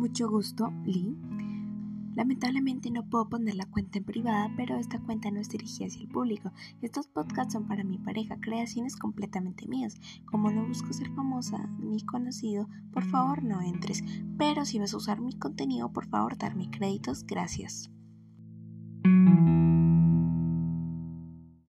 Mucho gusto, Lee. Lamentablemente no puedo poner la cuenta en privada, pero esta cuenta no es dirigida hacia el público. Estos podcasts son para mi pareja, creaciones completamente mías. Como no busco ser famosa ni conocido, por favor no entres. Pero si vas a usar mi contenido, por favor darme créditos, gracias.